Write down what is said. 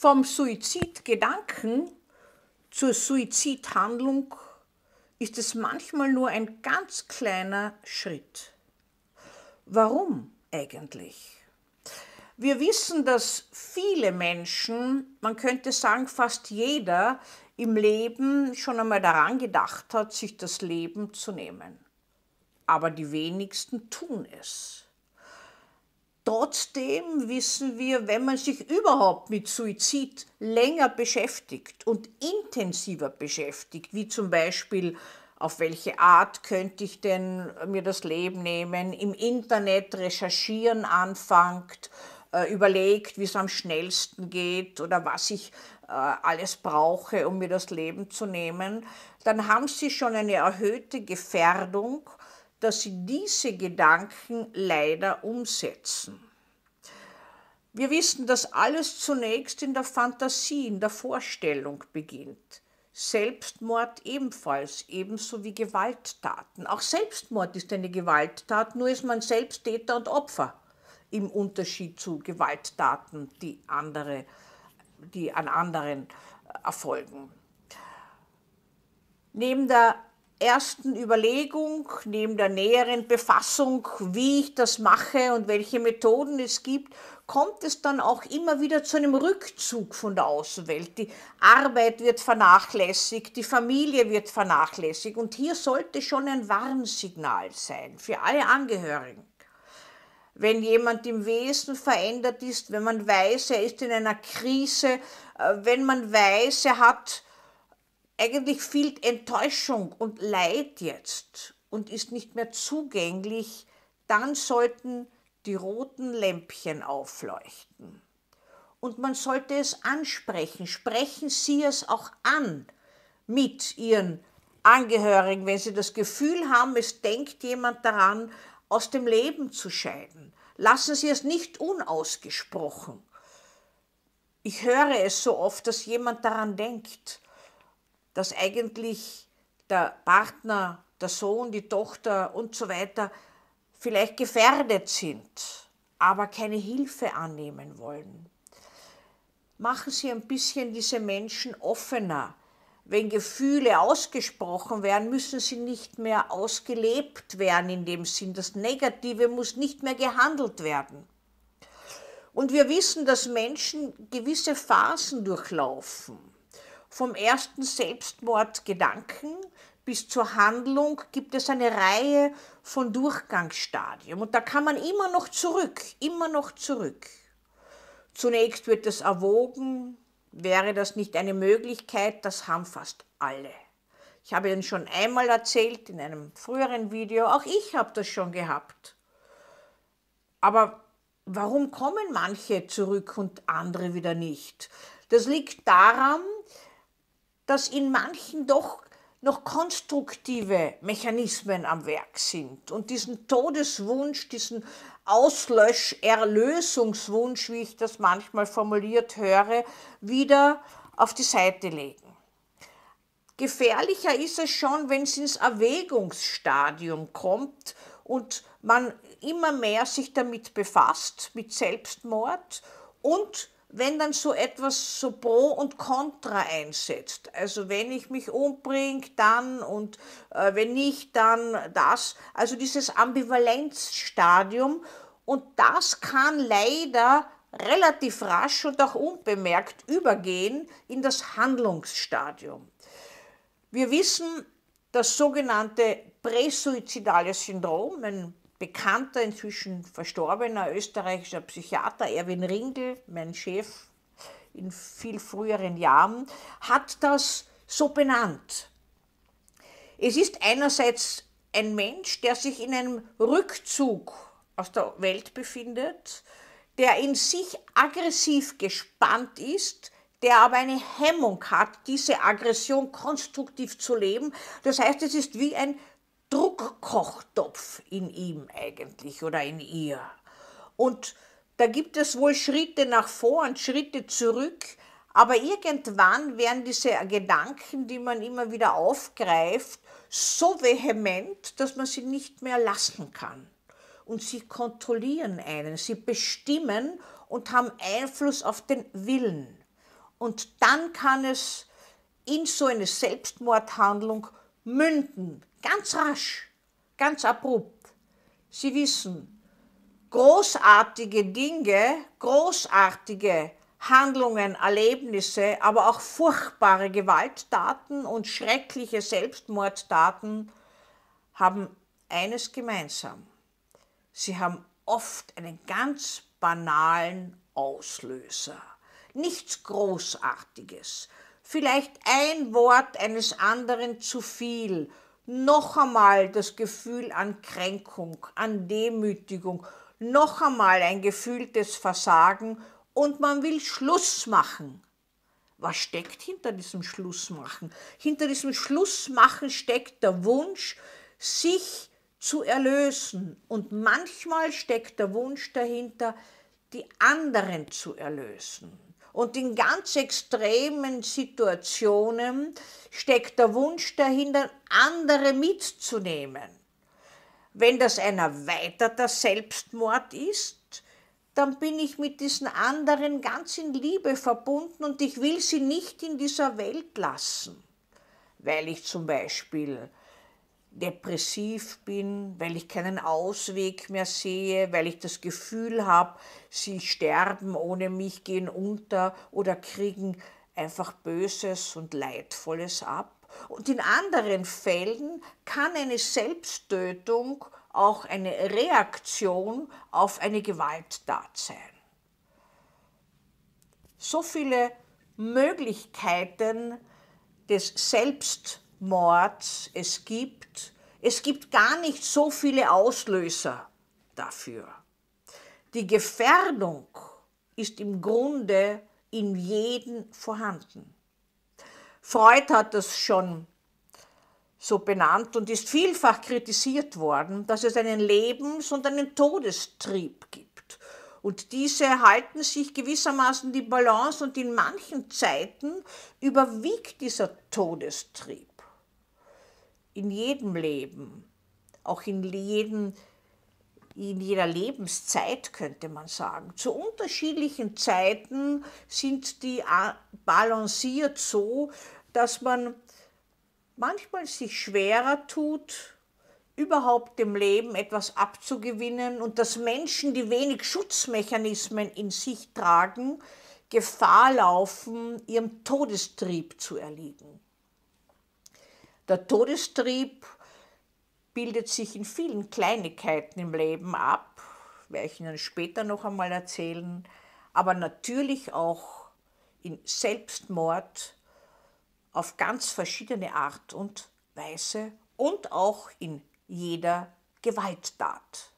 Vom Suizidgedanken zur Suizidhandlung ist es manchmal nur ein ganz kleiner Schritt. Warum eigentlich? Wir wissen, dass viele Menschen, man könnte sagen fast jeder, im Leben schon einmal daran gedacht hat, sich das Leben zu nehmen. Aber die wenigsten tun es. Trotzdem wissen wir, wenn man sich überhaupt mit Suizid länger beschäftigt und intensiver beschäftigt, wie zum Beispiel auf welche Art könnte ich denn mir das Leben nehmen, im Internet recherchieren anfängt, äh, überlegt, wie es am schnellsten geht oder was ich äh, alles brauche, um mir das Leben zu nehmen, dann haben Sie schon eine erhöhte Gefährdung dass sie diese Gedanken leider umsetzen. Wir wissen, dass alles zunächst in der Fantasie, in der Vorstellung beginnt. Selbstmord ebenfalls, ebenso wie Gewalttaten. Auch Selbstmord ist eine Gewalttat, nur ist man selbst Täter und Opfer im Unterschied zu Gewalttaten, die, andere, die an anderen erfolgen. Neben der ersten Überlegung, neben der näheren Befassung, wie ich das mache und welche Methoden es gibt, kommt es dann auch immer wieder zu einem Rückzug von der Außenwelt. Die Arbeit wird vernachlässigt, die Familie wird vernachlässigt und hier sollte schon ein Warnsignal sein für alle Angehörigen. Wenn jemand im Wesen verändert ist, wenn man weiß, er ist in einer Krise, äh, wenn man weiß, er hat eigentlich viel Enttäuschung und Leid jetzt und ist nicht mehr zugänglich, dann sollten die roten Lämpchen aufleuchten. Und man sollte es ansprechen. Sprechen Sie es auch an mit Ihren Angehörigen, wenn Sie das Gefühl haben, es denkt jemand daran, aus dem Leben zu scheiden. Lassen Sie es nicht unausgesprochen. Ich höre es so oft, dass jemand daran denkt dass eigentlich der Partner, der Sohn, die Tochter und so weiter vielleicht gefährdet sind, aber keine Hilfe annehmen wollen. Machen Sie ein bisschen diese Menschen offener. Wenn Gefühle ausgesprochen werden, müssen sie nicht mehr ausgelebt werden in dem Sinn. Das Negative muss nicht mehr gehandelt werden. Und wir wissen, dass Menschen gewisse Phasen durchlaufen. Vom ersten Selbstmordgedanken bis zur Handlung gibt es eine Reihe von Durchgangsstadien. Und da kann man immer noch zurück, immer noch zurück. Zunächst wird es erwogen, wäre das nicht eine Möglichkeit, das haben fast alle. Ich habe Ihnen schon einmal erzählt in einem früheren Video, auch ich habe das schon gehabt. Aber warum kommen manche zurück und andere wieder nicht? Das liegt daran, dass in manchen doch noch konstruktive Mechanismen am Werk sind und diesen Todeswunsch, diesen Auslösch, Erlösungswunsch, wie ich das manchmal formuliert höre, wieder auf die Seite legen. Gefährlicher ist es schon, wenn es ins Erwägungsstadium kommt und man immer mehr sich damit befasst, mit Selbstmord und wenn dann so etwas so Pro und Contra einsetzt. Also wenn ich mich umbringe, dann und äh, wenn nicht, dann das. Also dieses Ambivalenzstadium. Und das kann leider relativ rasch und auch unbemerkt übergehen in das Handlungsstadium. Wir wissen, das sogenannte präsuizidale Syndrom, ein bekannter, inzwischen verstorbener österreichischer Psychiater, Erwin Ringel, mein Chef in viel früheren Jahren, hat das so benannt. Es ist einerseits ein Mensch, der sich in einem Rückzug aus der Welt befindet, der in sich aggressiv gespannt ist, der aber eine Hemmung hat, diese Aggression konstruktiv zu leben. Das heißt, es ist wie ein Druckkochtopf in ihm eigentlich oder in ihr. Und da gibt es wohl Schritte nach vor und Schritte zurück, aber irgendwann werden diese Gedanken, die man immer wieder aufgreift, so vehement, dass man sie nicht mehr lassen kann. Und sie kontrollieren einen, sie bestimmen und haben Einfluss auf den Willen. und dann kann es in so eine Selbstmordhandlung münden, ganz rasch, ganz abrupt. Sie wissen, großartige Dinge, großartige Handlungen, Erlebnisse, aber auch furchtbare Gewalttaten und schreckliche Selbstmordtaten haben eines gemeinsam. Sie haben oft einen ganz banalen Auslöser. Nichts Großartiges. Vielleicht ein Wort eines anderen zu viel. Noch einmal das Gefühl an Kränkung, an Demütigung. Noch einmal ein gefühltes Versagen und man will Schluss machen. Was steckt hinter diesem Schlussmachen? Hinter diesem Schlussmachen steckt der Wunsch, sich zu erlösen. Und manchmal steckt der Wunsch dahinter, die anderen zu erlösen. Und in ganz extremen Situationen steckt der Wunsch dahinter, andere mitzunehmen. Wenn das ein erweiterter Selbstmord ist, dann bin ich mit diesen anderen ganz in Liebe verbunden und ich will sie nicht in dieser Welt lassen, weil ich zum Beispiel depressiv bin, weil ich keinen Ausweg mehr sehe, weil ich das Gefühl habe, sie sterben ohne mich, gehen unter oder kriegen einfach Böses und Leidvolles ab. Und in anderen Fällen kann eine Selbsttötung auch eine Reaktion auf eine Gewalttat sein. So viele Möglichkeiten des Selbstmords es gibt. Es gibt gar nicht so viele Auslöser dafür. Die Gefährdung ist im Grunde in jedem vorhanden. Freud hat das schon so benannt und ist vielfach kritisiert worden, dass es einen Lebens- und einen Todestrieb gibt. Und diese halten sich gewissermaßen die Balance und in manchen Zeiten überwiegt dieser Todestrieb. In jedem Leben, auch in, jedem, in jeder Lebenszeit könnte man sagen. Zu unterschiedlichen Zeiten sind die balanciert so, dass man manchmal sich schwerer tut, überhaupt dem Leben etwas abzugewinnen und dass Menschen, die wenig Schutzmechanismen in sich tragen, Gefahr laufen, ihrem Todestrieb zu erliegen. Der Todestrieb bildet sich in vielen Kleinigkeiten im Leben ab, werde ich Ihnen später noch einmal erzählen, aber natürlich auch in Selbstmord, auf ganz verschiedene Art und Weise und auch in jeder Gewalttat.